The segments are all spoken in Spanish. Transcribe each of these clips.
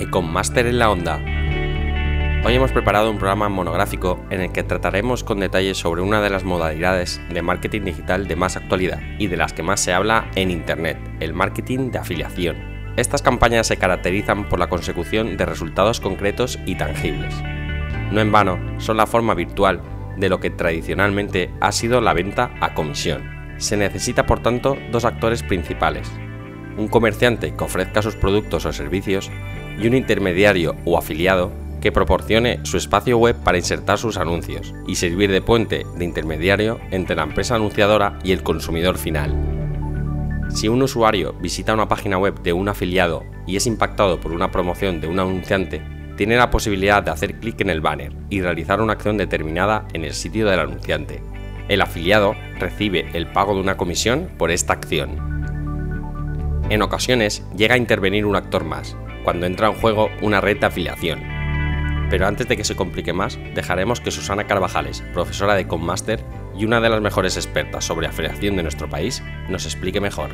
Econmaster en la Onda. Hoy hemos preparado un programa monográfico en el que trataremos con detalle sobre una de las modalidades de marketing digital de más actualidad y de las que más se habla en Internet, el marketing de afiliación. Estas campañas se caracterizan por la consecución de resultados concretos y tangibles. No en vano, son la forma virtual de lo que tradicionalmente ha sido la venta a comisión. Se necesita por tanto dos actores principales, un comerciante que ofrezca sus productos o servicios y un intermediario o afiliado que proporcione su espacio web para insertar sus anuncios y servir de puente de intermediario entre la empresa anunciadora y el consumidor final. Si un usuario visita una página web de un afiliado y es impactado por una promoción de un anunciante, tiene la posibilidad de hacer clic en el banner y realizar una acción determinada en el sitio del anunciante. El afiliado recibe el pago de una comisión por esta acción. En ocasiones llega a intervenir un actor más, cuando entra en juego una red de afiliación. Pero antes de que se complique más, dejaremos que Susana Carvajales, profesora de Conmaster y una de las mejores expertas sobre afiliación de nuestro país, nos explique mejor.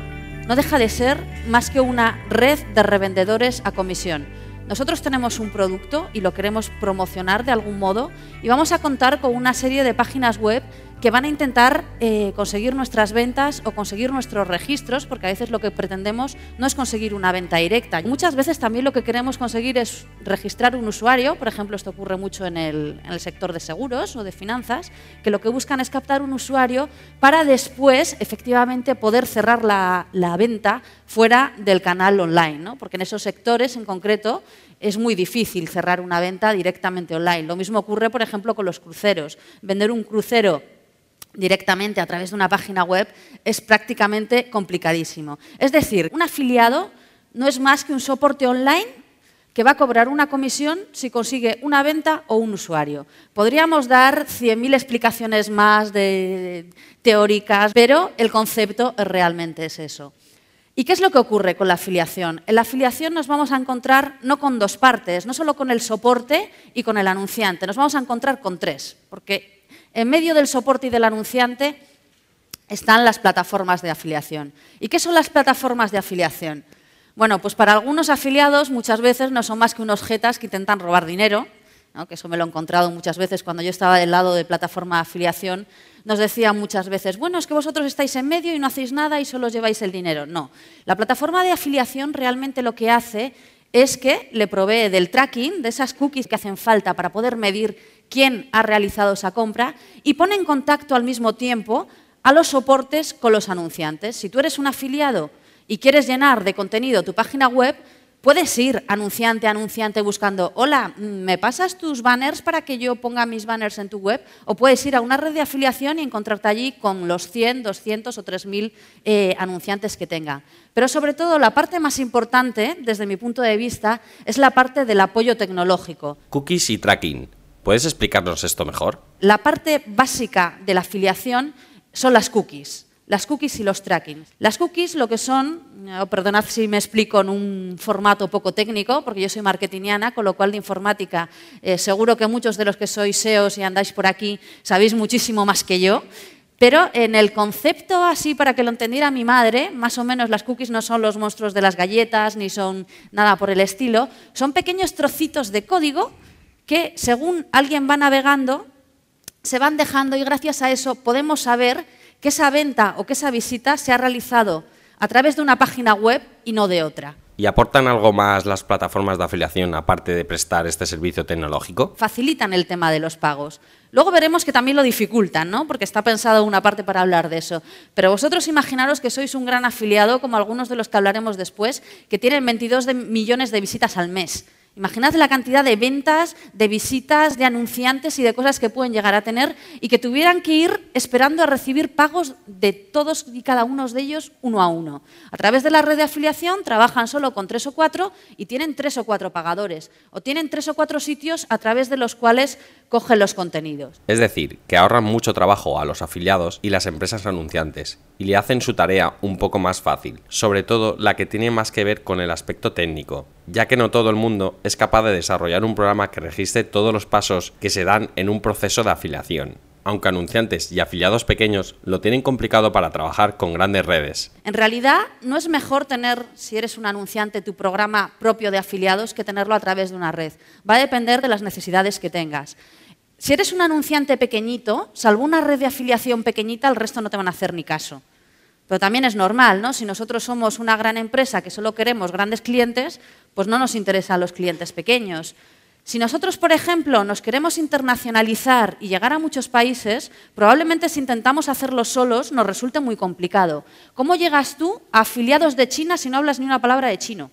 No deja de ser más que una red de revendedores a comisión. Nosotros tenemos un producto y lo queremos promocionar de algún modo y vamos a contar con una serie de páginas web que van a intentar eh, conseguir nuestras ventas o conseguir nuestros registros, porque a veces lo que pretendemos no es conseguir una venta directa. Muchas veces también lo que queremos conseguir es registrar un usuario, por ejemplo, esto ocurre mucho en el, sector de seguros o de finanzas, que lo que buscan es captar un usuario para después efectivamente poder cerrar la, venta fuera del canal online, ¿no? porque en esos sectores en concreto es muy difícil cerrar una venta directamente online. Lo mismo ocurre, por ejemplo, con los cruceros. Vender un crucero directamente a través de una página web es prácticamente complicadísimo. Es decir, un afiliado no es más que un soporte online que va a cobrar una comisión si consigue una venta o un usuario. Podríamos dar 100.000 explicaciones más de, teóricas, pero el concepto realmente es eso. ¿Y qué es lo que ocurre con la afiliación? En la afiliación nos vamos a encontrar no con dos partes, no solo con el soporte y con el anunciante, nos vamos a encontrar con tres, porque en medio del soporte y del anunciante están las plataformas de afiliación. ¿Y qué son las plataformas de afiliación? Bueno, pues para algunos afiliados muchas veces no son más que unos jetas que intentan robar dinero, que eso me lo he encontrado muchas veces cuando yo estaba del lado de plataforma de afiliación, nos decían muchas veces, bueno, es que vosotros estáis en medio y no hacéis nada y solo lleváis el dinero. No, la plataforma de afiliación realmente lo que hace es que le provee del tracking, de esas cookies que hacen falta para poder medir quién ha realizado esa compra y pone en contacto al mismo tiempo a los soportes con los anunciantes. Si tú eres un afiliado y quieres llenar de contenido tu página web, puedes ir anunciante a anunciante buscando, hola, ¿me pasas tus banners para que yo ponga mis banners en tu web? O puedes ir a una red de afiliación y encontrarte allí con los 100, 200 o 3.000 eh, anunciantes que tenga. Pero sobre todo la parte más importante, desde mi punto de vista, es la parte del apoyo tecnológico. Cookies y tracking. ¿Puedes explicarnos esto mejor? La parte básica de la afiliación son las cookies. Las cookies y los tracking. Las cookies lo que son, oh, perdonad si me explico en un formato poco técnico, porque yo soy marketingiana, con lo cual de informática eh, seguro que muchos de los que sois SEOs y andáis por aquí sabéis muchísimo más que yo. Pero en el concepto, así para que lo entendiera mi madre, más o menos las cookies no son los monstruos de las galletas, ni son nada por el estilo, son pequeños trocitos de código que según alguien va navegando, se van dejando y gracias a eso podemos saber que esa venta o que esa visita se ha realizado a través de una página web y no de otra. ¿Y aportan algo más las plataformas de afiliación aparte de prestar este servicio tecnológico? Facilitan el tema de los pagos. Luego veremos que también lo dificultan, ¿no? porque está pensado una parte para hablar de eso. Pero vosotros imaginaros que sois un gran afiliado, como algunos de los que hablaremos después, que tienen 22 millones de visitas al mes. Imaginad la cantidad de ventas, de visitas, de anunciantes y de cosas que pueden llegar a tener y que tuvieran que ir esperando a recibir pagos de todos y cada uno de ellos uno a uno. A través de la red de afiliación trabajan solo con tres o cuatro y tienen tres o cuatro pagadores o tienen tres o cuatro sitios a través de los cuales cogen los contenidos. Es decir, que ahorran mucho trabajo a los afiliados y las empresas anunciantes y le hacen su tarea un poco más fácil, sobre todo la que tiene más que ver con el aspecto técnico, ya que no todo el mundo es capaz de desarrollar un programa que registre todos los pasos que se dan en un proceso de afiliación. Aunque anunciantes y afiliados pequeños lo tienen complicado para trabajar con grandes redes. En realidad, no es mejor tener, si eres un anunciante, tu programa propio de afiliados que tenerlo a través de una red. Va a depender de las necesidades que tengas. Si eres un anunciante pequeñito, salvo una red de afiliación pequeñita, el resto no te van a hacer ni caso. Pero también es normal, ¿no? Si nosotros somos una gran empresa que solo queremos grandes clientes, pues no nos interesan los clientes pequeños. Si nosotros, por ejemplo, nos queremos internacionalizar y llegar a muchos países, probablemente si intentamos hacerlo solos nos resulte muy complicado. ¿Cómo llegas tú a afiliados de China si no hablas ni una palabra de chino?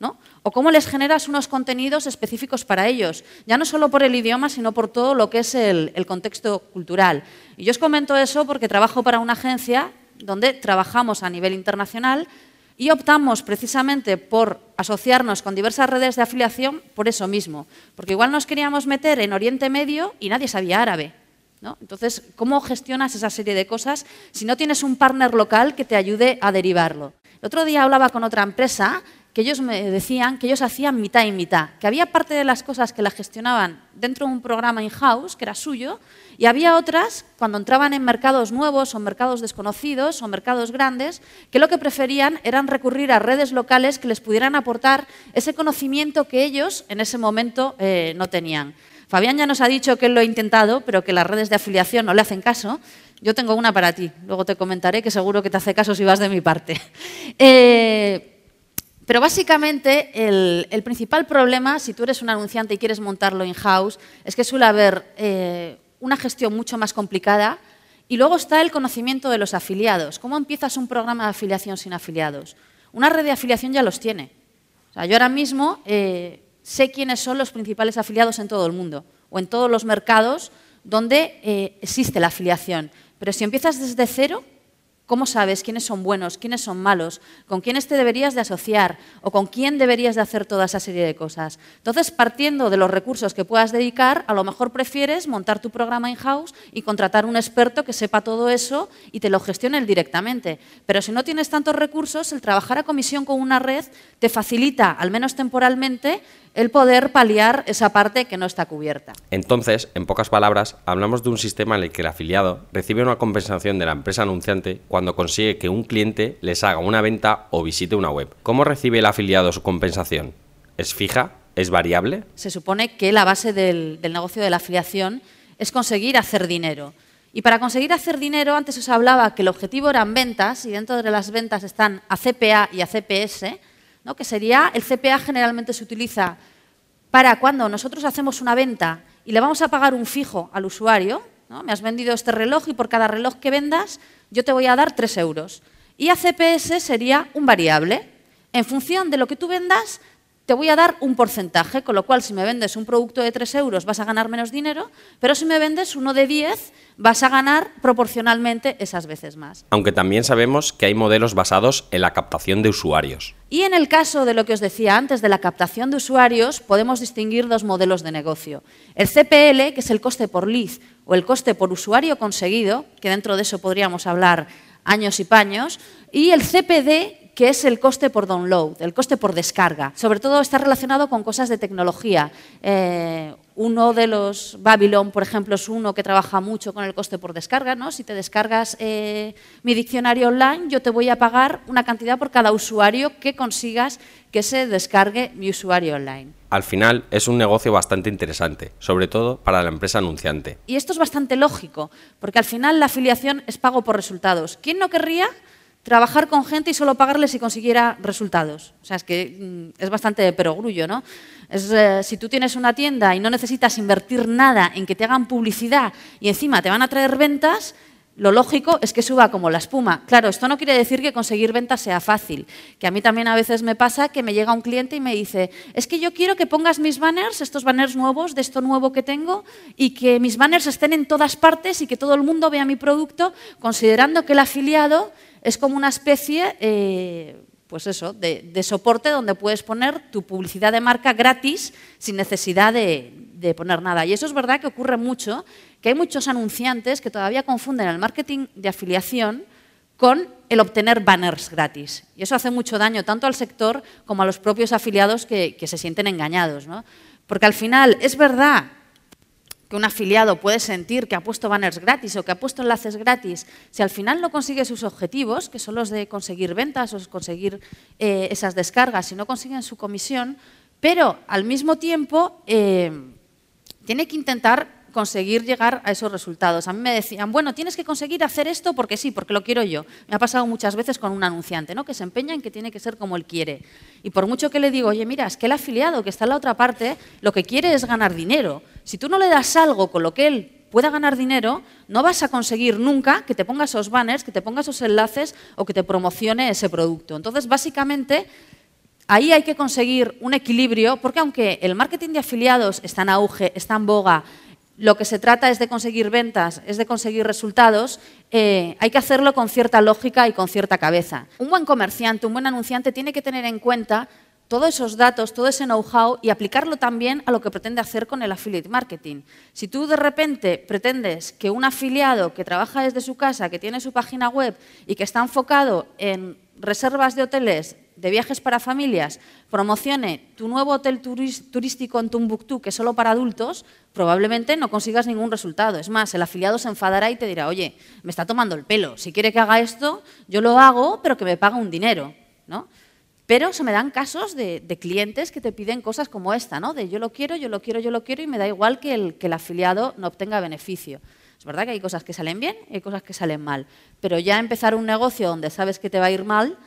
¿No? ¿O cómo les generas unos contenidos específicos para ellos? Ya no solo por el idioma, sino por todo lo que es el, el contexto cultural. Y yo os comento eso porque trabajo para una agencia donde trabajamos a nivel internacional y optamos precisamente por asociarnos con diversas redes de afiliación por eso mismo, porque igual nos queríamos meter en Oriente Medio y nadie sabía árabe. ¿no? Entonces, ¿cómo gestionas esa serie de cosas si no tienes un partner local que te ayude a derivarlo? El otro día hablaba con otra empresa que ellos me decían que ellos hacían mitad y mitad, que había parte de las cosas que la gestionaban dentro de un programa in-house, que era suyo, y había otras, cuando entraban en mercados nuevos o mercados desconocidos o mercados grandes, que lo que preferían eran recurrir a redes locales que les pudieran aportar ese conocimiento que ellos en ese momento eh, no tenían. Fabián ya nos ha dicho que él lo ha intentado, pero que las redes de afiliación no le hacen caso. Yo tengo una para ti, luego te comentaré que seguro que te hace caso si vas de mi parte. Eh, pero básicamente el, principal problema, si tú eres un anunciante y quieres montarlo in-house, es que suele haber eh, una gestión mucho más complicada y luego está el conocimiento de los afiliados. ¿Cómo empiezas un programa de afiliación sin afiliados? Una red de afiliación ya los tiene. yo ahora mismo eh, sé quiénes son los principales afiliados en todo el mundo o en todos los mercados donde eh, existe la afiliación. Pero si empiezas desde cero, ¿Cómo sabes quiénes son buenos, quiénes son malos, con quiénes te deberías de asociar o con quién deberías de hacer toda esa serie de cosas? Entonces, partiendo de los recursos que puedas dedicar, a lo mejor prefieres montar tu programa in-house y contratar un experto que sepa todo eso y te lo gestione directamente. Pero si no tienes tantos recursos, el trabajar a comisión con una red te facilita, al menos temporalmente, el poder paliar esa parte que no está cubierta. Entonces, en pocas palabras, hablamos de un sistema en el que el afiliado recibe una compensación de la empresa anunciante cuando consigue que un cliente les haga una venta o visite una web. ¿Cómo recibe el afiliado su compensación? ¿Es fija? ¿Es variable? Se supone que la base del, negocio de la afiliación es conseguir hacer dinero. Y para conseguir hacer dinero, antes os hablaba que el objetivo eran ventas, y dentro de las ventas están a CPA y a CPS, que sería, el CPA generalmente se utiliza para cuando nosotros hacemos una venta y le vamos a pagar un fijo al usuario, me has vendido este reloj y por cada reloj que vendas yo te voy a dar 3 euros. Y a CPS sería un variable. En función de lo que tú vendas, te voy a dar un porcentaje, con lo cual si me vendes un producto de 3 euros vas a ganar menos dinero, pero si me vendes uno de 10 vas a ganar proporcionalmente esas veces más. Aunque también sabemos que hay modelos basados en la captación de usuarios. Y en el caso de lo que os decía antes, de la captación de usuarios, podemos distinguir dos modelos de negocio. El CPL, que es el coste por lead o el coste por usuario conseguido, que dentro de eso podríamos hablar años y paños, y el CPD, que es el coste por download, el coste por descarga. Sobre todo está relacionado con cosas de tecnología. Eh, uno de los, Babylon, por ejemplo, es uno que trabaja mucho con el coste por descarga. ¿no? Si te descargas eh, mi diccionario online, yo te voy a pagar una cantidad por cada usuario que consigas que se descargue mi usuario online. Al final es un negocio bastante interesante, sobre todo para la empresa anunciante. Y esto es bastante lógico, porque al final la afiliación es pago por resultados. ¿Quién no querría trabajar con gente y solo pagarle si consiguiera resultados. O sea, es que mm, es bastante perogrullo, ¿no? Es, eh, si tú tienes una tienda y no necesitas invertir nada en que te hagan publicidad y encima te van a traer ventas, lo lógico es que suba como la espuma. Claro, esto no quiere decir que conseguir ventas sea fácil, que a mí también a veces me pasa que me llega un cliente y me dice, es que yo quiero que pongas mis banners, estos banners nuevos, de esto nuevo que tengo, y que mis banners estén en todas partes y que todo el mundo vea mi producto, considerando que el afiliado es como una especie, eh, pues eso, de, soporte donde puedes poner tu publicidad de marca gratis sin necesidad de, poner nada. Y eso es verdad que ocurre mucho, que hay muchos anunciantes que todavía confunden el marketing de afiliación con el obtener banners gratis. Y eso hace mucho daño tanto al sector como a los propios afiliados que, que se sienten engañados. ¿no? Porque al final es verdad que un afiliado puede sentir que ha puesto banners gratis o que ha puesto enlaces gratis, si al final no consigue sus objetivos, que son los de conseguir ventas o conseguir eh, esas descargas, si no consiguen su comisión, pero al mismo tiempo eh, tiene que intentar conseguir llegar a esos resultados. A mí me decían, bueno, tienes que conseguir hacer esto porque sí, porque lo quiero yo. Me ha pasado muchas veces con un anunciante, ¿no? que se empeña en que tiene que ser como él quiere. Y por mucho que le digo, oye, mira, es que el afiliado que está en la otra parte lo que quiere es ganar dinero. Si tú no le das algo con lo que él pueda ganar dinero, no vas a conseguir nunca que te ponga esos banners, que te ponga esos enlaces o que te promocione ese producto. Entonces, básicamente, ahí hay que conseguir un equilibrio, porque aunque el marketing de afiliados está en auge, está en boga, lo que se trata es de conseguir ventas, es de conseguir resultados, eh, hay que hacerlo con cierta lógica y con cierta cabeza. Un buen comerciante, un buen anunciante tiene que tener en cuenta todos esos datos, todo ese know-how y aplicarlo también a lo que pretende hacer con el affiliate marketing. Si tú de repente pretendes que un afiliado que trabaja desde su casa, que tiene su página web y que está enfocado en reservas de hoteles de viajes para familias promocione tu nuevo hotel turístico en Tumbuktu, que es solo para adultos, probablemente no consigas ningún resultado. Es más, el afiliado se enfadará y te dirá, oye, me está tomando el pelo, si quiere que haga esto, yo lo hago, pero que me paga un dinero. ¿no? Pero se me dan casos de, clientes que te piden cosas como esta, ¿no? de yo lo quiero, yo lo quiero, yo lo quiero, y me da igual que el, que el afiliado no obtenga beneficio. Es verdad que hay cosas que salen bien y hay cosas que salen mal, pero ya empezar un negocio donde sabes que te va a ir mal,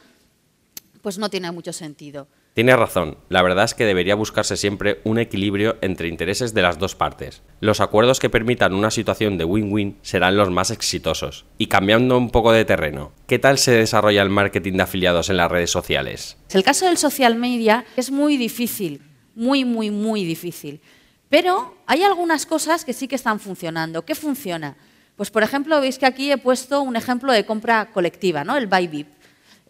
pues no tiene mucho sentido. Tiene razón, la verdad es que debería buscarse siempre un equilibrio entre intereses de las dos partes. Los acuerdos que permitan una situación de win-win serán los más exitosos. Y cambiando un poco de terreno, ¿qué tal se desarrolla el marketing de afiliados en las redes sociales? El caso del social media es muy difícil, muy, muy, muy difícil. Pero hay algunas cosas que sí que están funcionando. ¿Qué funciona? Pues por ejemplo, veis que aquí he puesto un ejemplo de compra colectiva, ¿no? el Bybip.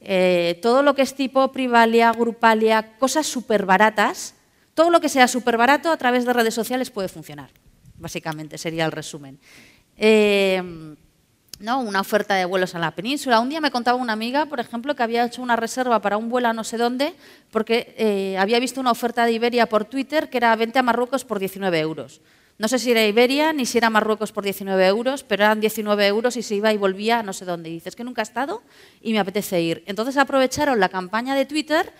Eh, todo lo que es tipo Privalia, Grupalia, cosas súper baratas, todo lo que sea súper barato a través de redes sociales puede funcionar. Básicamente sería el resumen. Eh, ¿no? Una oferta de vuelos a la península. Un día me contaba una amiga, por ejemplo, que había hecho una reserva para un vuelo a no sé dónde porque eh, había visto una oferta de Iberia por Twitter que era 20 a Marruecos por 19 euros. No sé si era Iberia ni si era Marruecos por 19 euros, pero eran 19 euros y se iba y volvía no sé dónde. Y dices que nunca he estado y me apetece ir. Entonces aprovecharon la campaña de Twitter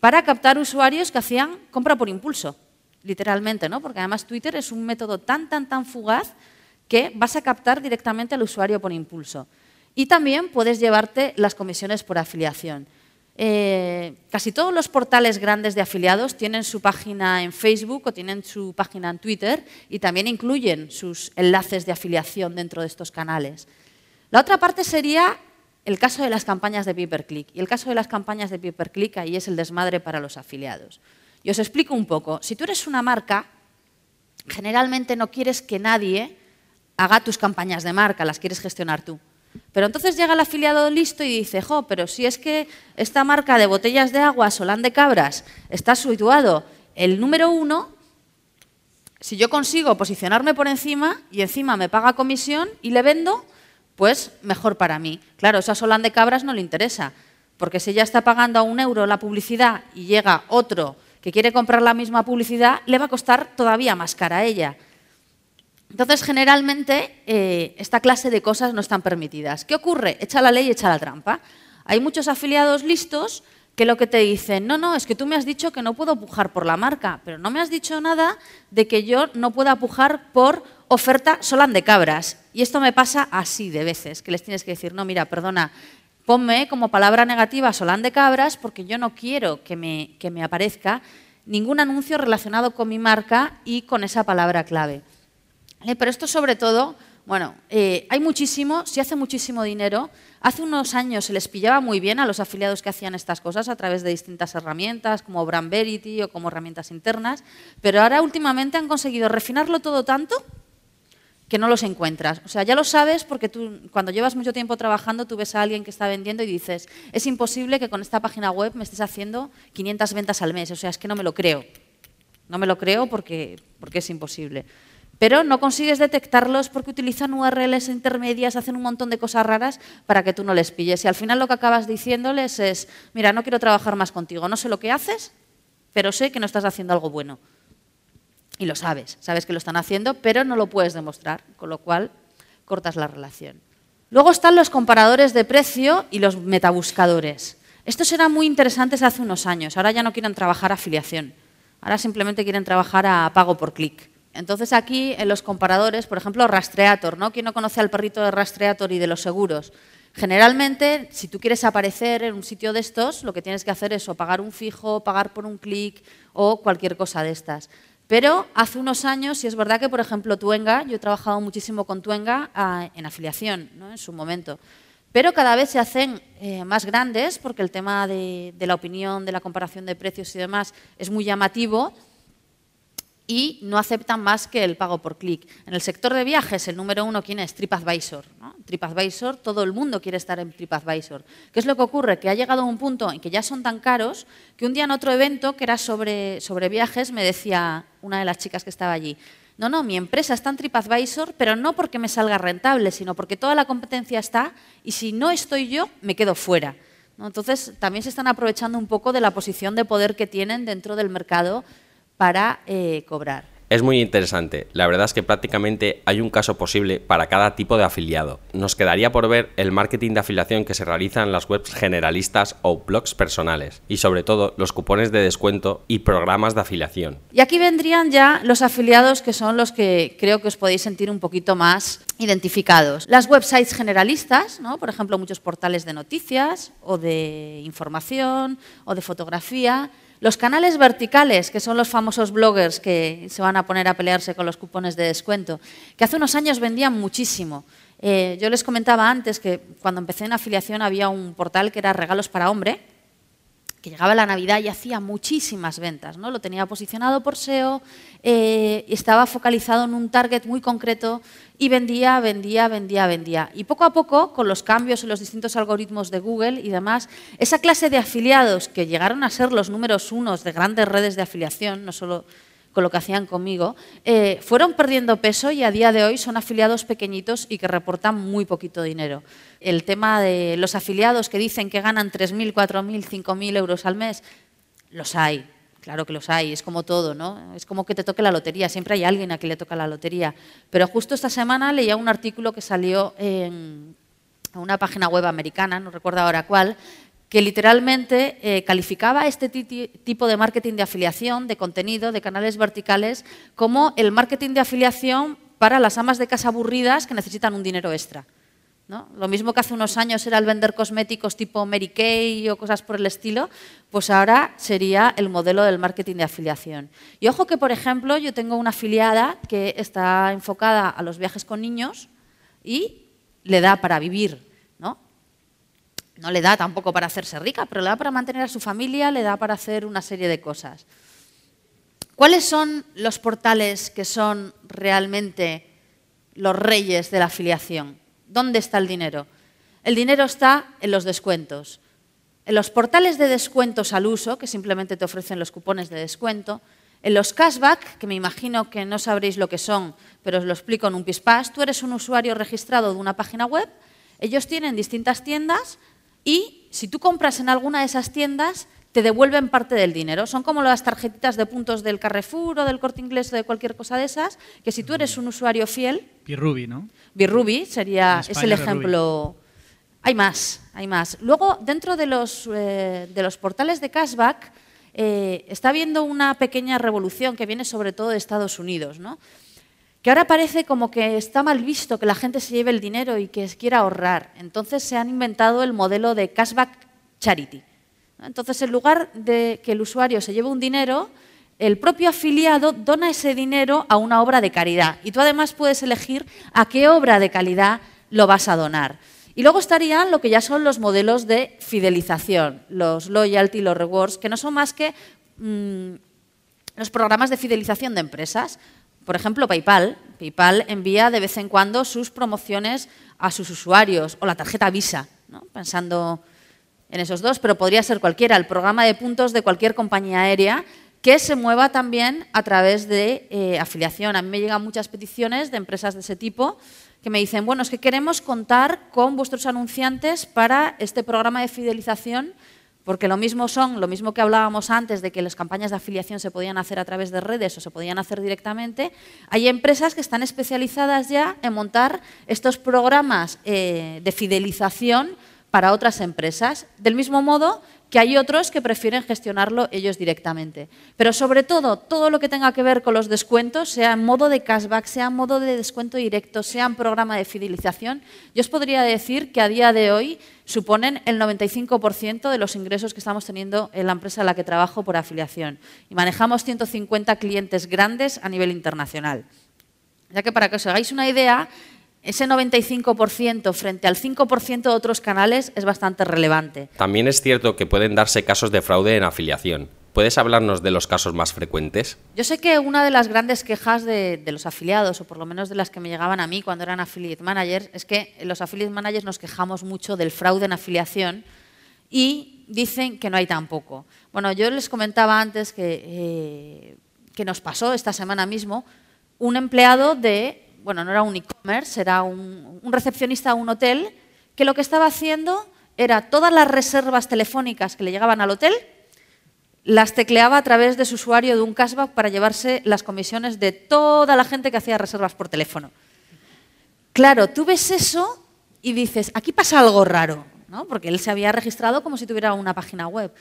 para captar usuarios que hacían compra por impulso, literalmente, ¿no? Porque además Twitter es un método tan, tan, tan fugaz que vas a captar directamente al usuario por impulso. Y también puedes llevarte las comisiones por afiliación. Eh, casi todos los portales grandes de afiliados tienen su página en Facebook o tienen su página en Twitter y también incluyen sus enlaces de afiliación dentro de estos canales. La otra parte sería el caso de las campañas de pay-per-click. Y el caso de las campañas de pay-per-click ahí es el desmadre para los afiliados. Y os explico un poco. Si tú eres una marca, generalmente no quieres que nadie haga tus campañas de marca, las quieres gestionar tú. Pero entonces llega el afiliado listo y dice, jo, pero si es que esta marca de botellas de agua, Solán de Cabras, está situado el número uno, si yo consigo posicionarme por encima y encima me paga comisión y le vendo, pues mejor para mí. Claro, eso a Solán de Cabras no le interesa, porque si ella está pagando a un euro la publicidad y llega otro que quiere comprar la misma publicidad, le va a costar todavía más cara a ella. Entonces, generalmente, eh, esta clase de cosas no están permitidas. ¿Qué ocurre? Echa la ley, echa la trampa. Hay muchos afiliados listos que lo que te dicen, no, no, es que tú me has dicho que no puedo pujar por la marca, pero no me has dicho nada de que yo no pueda pujar por oferta Solán de Cabras. Y esto me pasa así de veces, que les tienes que decir, no, mira, perdona, ponme como palabra negativa Solán de Cabras porque yo no quiero que me, que me aparezca ningún anuncio relacionado con mi marca y con esa palabra clave. Pero esto sobre todo, bueno, eh, hay muchísimo, se hace muchísimo dinero. Hace unos años se les pillaba muy bien a los afiliados que hacían estas cosas a través de distintas herramientas, como Brand Verity o como herramientas internas, pero ahora últimamente han conseguido refinarlo todo tanto que no los encuentras. O sea, ya lo sabes porque tú, cuando llevas mucho tiempo trabajando, tú ves a alguien que está vendiendo y dices, es imposible que con esta página web me estés haciendo 500 ventas al mes. O sea, es que no me lo creo. No me lo creo porque, porque es imposible pero no consigues detectarlos porque utilizan URLs intermedias, hacen un montón de cosas raras para que tú no les pilles. Y al final lo que acabas diciéndoles es, mira, no quiero trabajar más contigo, no sé lo que haces, pero sé que no estás haciendo algo bueno. Y lo sabes, sabes que lo están haciendo, pero no lo puedes demostrar, con lo cual cortas la relación. Luego están los comparadores de precio y los metabuscadores. Estos eran muy interesantes hace unos años, ahora ya no quieren trabajar afiliación, ahora simplemente quieren trabajar a pago por clic. Entonces aquí en los comparadores, por ejemplo, Rastreator, ¿no? ¿Quién no conoce al perrito de Rastreator y de los seguros? Generalmente, si tú quieres aparecer en un sitio de estos, lo que tienes que hacer es o pagar un fijo, pagar por un clic o cualquier cosa de estas. Pero hace unos años, si es verdad que, por ejemplo, Tuenga, yo he trabajado muchísimo con Tuenga ah, en afiliación, ¿no? en su momento. Pero cada vez se hacen eh, más grandes porque el tema de la opinión, de la comparación de precios y demás es muy llamativo y no aceptan más que el pago por clic. En el sector de viajes, el número uno, ¿quién es? TripAdvisor. TripAdvisor, todo el mundo quiere estar en TripAdvisor. ¿Qué es lo que ocurre? Que ha llegado a un punto en que ya son tan caros que un día en otro evento, que era sobre, sobre viajes, me decía una de las chicas que estaba allí, no, no, mi empresa está en TripAdvisor, pero no porque me salga rentable, sino porque toda la competencia está y si no estoy yo, me quedo fuera. Entonces, también se están aprovechando un poco de la posición de poder que tienen dentro del mercado para eh, cobrar. Es muy interesante. La verdad es que prácticamente hay un caso posible para cada tipo de afiliado. Nos quedaría por ver el marketing de afiliación que se realiza en las webs generalistas o blogs personales y sobre todo los cupones de descuento y programas de afiliación. Y aquí vendrían ya los afiliados que son los que creo que os podéis sentir un poquito más identificados. Las websites generalistas, ¿no? por ejemplo muchos portales de noticias o de información o de fotografía los canales verticales, que son los famosos bloggers que se van a poner a pelearse con los cupones de descuento, que hace unos años vendían muchísimo. Eh, yo les comentaba antes que cuando empecé en afiliación había un portal que era Regalos para Hombre, que llegaba la Navidad y hacía muchísimas ventas. ¿no? Lo tenía posicionado por SEO, eh, estaba focalizado en un target muy concreto y vendía, vendía, vendía, vendía. Y poco a poco, con los cambios en los distintos algoritmos de Google y demás, esa clase de afiliados que llegaron a ser los números unos de grandes redes de afiliación, no solo con lo que hacían conmigo, eh, fueron perdiendo peso y a día de hoy son afiliados pequeñitos y que reportan muy poquito dinero. El tema de los afiliados que dicen que ganan 3.000, 4.000, 5.000 euros al mes, los hay, Claro que los hay, es como todo, ¿no? Es como que te toque la lotería, siempre hay alguien a quien le toca la lotería. Pero justo esta semana leía un artículo que salió en una página web americana, no recuerdo ahora cuál, que literalmente eh, calificaba este tipo de marketing de afiliación, de contenido, de canales verticales, como el marketing de afiliación para las amas de casa aburridas que necesitan un dinero extra. Lo mismo que hace unos años era el vender cosméticos tipo Mary Kay o cosas por el estilo, pues ahora sería el modelo del marketing de afiliación. Y ojo que, por ejemplo, yo tengo una afiliada que está enfocada a los viajes con niños y le da para vivir no le da tampoco para hacerse rica, pero le da para mantener a su familia, le da para hacer una serie de cosas. ¿Cuáles son los portales que son realmente los reyes de la afiliación? ¿Dónde está el dinero? El dinero está en los descuentos. En los portales de descuentos al uso, que simplemente te ofrecen los cupones de descuento, en los cashback, que me imagino que no sabréis lo que son, pero os lo explico en un pispás, tú eres un usuario registrado de una página web, ellos tienen distintas tiendas y si tú compras en alguna de esas tiendas, te devuelven parte del dinero. Son como las tarjetitas de puntos del Carrefour o del Corte Inglés o de cualquier cosa de esas, que si tú eres un usuario fiel... Birrubi, ¿no? Birrubi sería, es el ejemplo... Hay más, hay más. Luego, dentro de los, eh, de los portales de cashback, eh, está habiendo una pequeña revolución que viene sobre todo de Estados Unidos, ¿no? Que ahora parece como que está mal visto que la gente se lleve el dinero y que quiera ahorrar. Entonces se han inventado el modelo de cashback charity. Entonces, en lugar de que el usuario se lleve un dinero, el propio afiliado dona ese dinero a una obra de caridad. Y tú además puedes elegir a qué obra de calidad lo vas a donar. Y luego estarían lo que ya son los modelos de fidelización, los loyalty, los rewards, que no son más que mm, los programas de fidelización de empresas. Por ejemplo, PayPal. PayPal envía de vez en cuando sus promociones a sus usuarios o la tarjeta Visa, pensando en esos dos, pero podría ser cualquiera, el programa de puntos de cualquier compañía aérea que se mueva también a través de eh, afiliación. A mí me llegan muchas peticiones de empresas de ese tipo que me dicen, bueno, es que queremos contar con vuestros anunciantes para este programa de fidelización Porque lo mismo son, lo mismo que hablábamos antes de que las campañas de afiliación se podían hacer a través de redes o se podían hacer directamente, hay empresas que están especializadas ya en montar estos programas eh, de fidelización para otras empresas. Del mismo modo que hay otros que prefieren gestionarlo ellos directamente. Pero sobre todo, todo lo que tenga que ver con los descuentos, sea en modo de cashback, sea en modo de descuento directo, sea en programa de fidelización, yo os podría decir que a día de hoy suponen el 95% de los ingresos que estamos teniendo en la empresa en la que trabajo por afiliación. Y manejamos 150 clientes grandes a nivel internacional. Ya que para que os hagáis una idea, ese 95% frente al 5% de otros canales es bastante relevante. También es cierto que pueden darse casos de fraude en afiliación. ¿Puedes hablarnos de los casos más frecuentes? Yo sé que una de las grandes quejas de, los afiliados, o por lo menos de las que me llegaban a mí cuando eran affiliate managers, es que los affiliate managers nos quejamos mucho del fraude en afiliación y dicen que no hay tampoco. Bueno, yo les comentaba antes que, eh, que nos pasó esta semana mismo un empleado de bueno, no era un e-commerce, era un, recepcionista de un hotel, que lo que estaba haciendo era todas las reservas telefónicas que le llegaban al hotel, las tecleaba a través de su usuario de un cashback para llevarse las comisiones de toda la gente que hacía reservas por teléfono. Claro, tú ves eso y dices, aquí pasa algo raro, ¿no? porque él se había registrado como si tuviera una página web.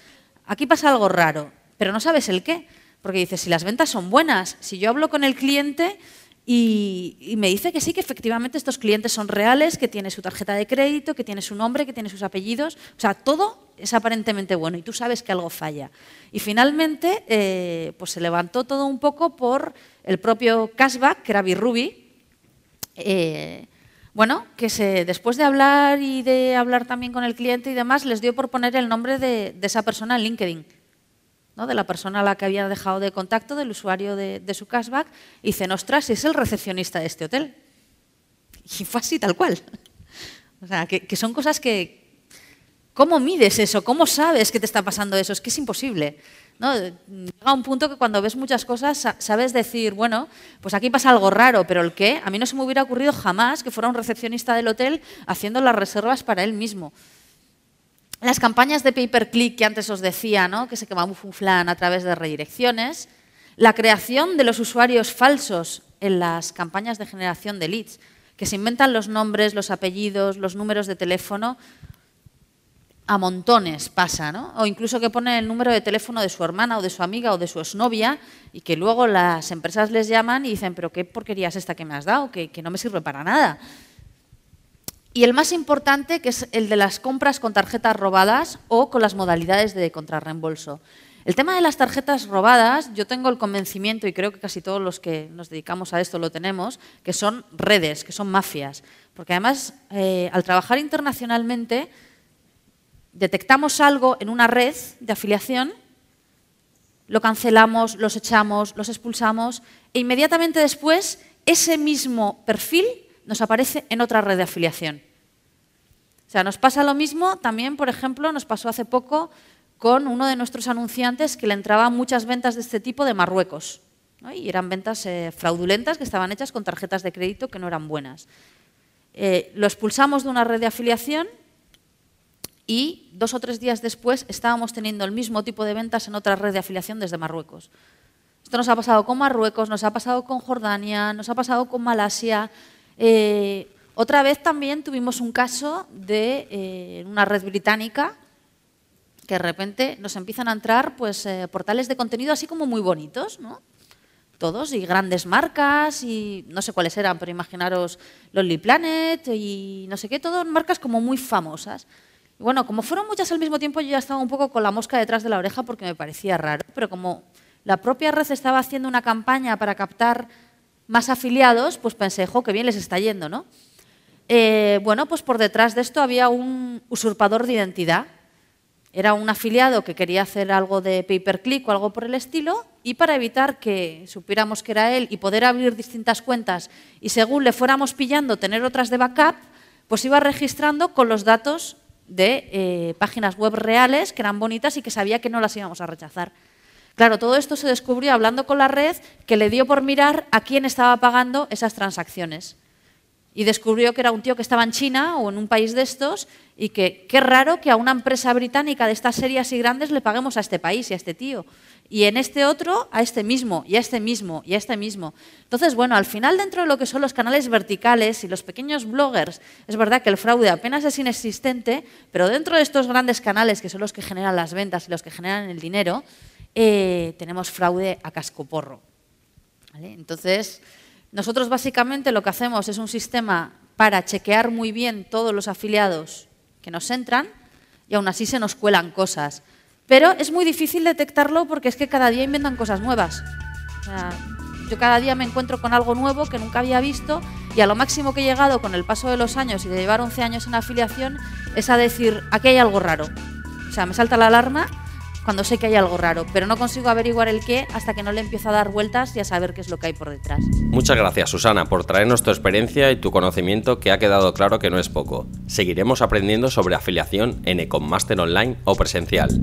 Aquí pasa algo raro, pero no sabes el qué, porque dices, si las ventas son buenas, si yo hablo con el cliente y, me dice que sí, que efectivamente estos clientes son reales, que tiene su tarjeta de crédito, que tiene su nombre, que tiene sus apellidos. O sea, todo es aparentemente bueno y tú sabes que algo falla. Y finalmente, eh, pues se levantó todo un poco por el propio cashback, que era Birrubi. Eh, bueno, que se, después de hablar y de hablar también con el cliente y demás, les dio por poner el nombre de esa persona en LinkedIn de la persona a la que había dejado de contacto, del usuario de, su cashback, y dicen, ostras, es el recepcionista de este hotel. Y fue así, tal cual. O sea, que, son cosas que... ¿Cómo mides eso? ¿Cómo sabes que te está pasando eso? Es que es imposible. ¿no? Llega un punto que cuando ves muchas cosas sabes decir, bueno, pues aquí pasa algo raro, pero el qué, a mí no se me hubiera ocurrido jamás que fuera un recepcionista del hotel haciendo las reservas para él mismo. Las campañas de pay-per-click que antes os decía, ¿no? que se camuflan a través de redirecciones, la creación de los usuarios falsos en las campañas de generación de leads, que se inventan los nombres, los apellidos, los números de teléfono, a montones pasa, ¿no? O incluso que ponen el número de teléfono de su hermana o de su amiga o de su exnovia y que luego las empresas les llaman y dicen, pero qué porquería es esta que me has dado, que, que no me sirve para nada. Y el más importante, que es el de las compras con tarjetas robadas o con las modalidades de contrarreembolso. El tema de las tarjetas robadas, yo tengo el convencimiento, y creo que casi todos los que nos dedicamos a esto lo tenemos, que son redes, que son mafias. Porque además, eh, al trabajar internacionalmente, detectamos algo en una red de afiliación, lo cancelamos, los echamos, los expulsamos, e inmediatamente después ese mismo perfil nos aparece en otra red de afiliación. O sea, nos pasa lo mismo también, por ejemplo, nos pasó hace poco con uno de nuestros anunciantes que le entraban muchas ventas de este tipo de Marruecos. Y eran ventas eh, fraudulentas que estaban hechas con tarjetas de crédito que no eran buenas. Eh, lo expulsamos de una red de afiliación y dos o tres días después estábamos teniendo el mismo tipo de ventas en otra red de afiliación desde Marruecos. Esto nos ha pasado con Marruecos, nos ha pasado con Jordania, nos ha pasado con Malasia, eh, otra vez también tuvimos un caso de eh, una red británica que de repente nos empiezan a entrar pues, eh, portales de contenido así como muy bonitos, ¿no? Todos, y grandes marcas, y no sé cuáles eran, pero imaginaros Lonely Planet y no sé qué, todas marcas como muy famosas. Bueno, como fueron muchas al mismo tiempo, yo ya estaba un poco con la mosca detrás de la oreja porque me parecía raro, pero como la propia red estaba haciendo una campaña para captar más afiliados, pues pensé, jo, qué bien les está yendo, ¿no? Eh, bueno, pues por detrás de esto había un usurpador de identidad. Era un afiliado que quería hacer algo de pay-per-click o algo por el estilo y para evitar que supiéramos que era él y poder abrir distintas cuentas y según le fuéramos pillando tener otras de backup, pues iba registrando con los datos de eh, páginas web reales que eran bonitas y que sabía que no las íbamos a rechazar. Claro, todo esto se descubrió hablando con la red que le dio por mirar a quién estaba pagando esas transacciones. y descubrió que era un tío que estaba en China o en un país de estos y que qué raro que a una empresa británica de estas series y grandes le paguemos a este país y a este tío. Y en este otro, a este mismo, y a este mismo, y a este mismo. Entonces, bueno, al final dentro de lo que son los canales verticales y los pequeños bloggers, es verdad que el fraude apenas es inexistente, pero dentro de estos grandes canales, que son los que generan las ventas y los que generan el dinero, eh, tenemos fraude a cascoporro. ¿Vale? Entonces, nosotros básicamente lo que hacemos es un sistema para chequear muy bien todos los afiliados que nos entran y aún así se nos cuelan cosas. Pero es muy difícil detectarlo porque es que cada día inventan cosas nuevas. yo cada día me encuentro con algo nuevo que nunca había visto y a lo máximo que he llegado con el paso de los años y de llevar 11 años en afiliación es a decir, aquí hay algo raro. O sea, me salta la alarma cuando sé que hay algo raro, pero no consigo averiguar el qué hasta que no le empiezo a dar vueltas y a saber qué es lo que hay por detrás. Muchas gracias Susana por traernos tu experiencia y tu conocimiento que ha quedado claro que no es poco. Seguiremos aprendiendo sobre afiliación en Econ Master Online o presencial.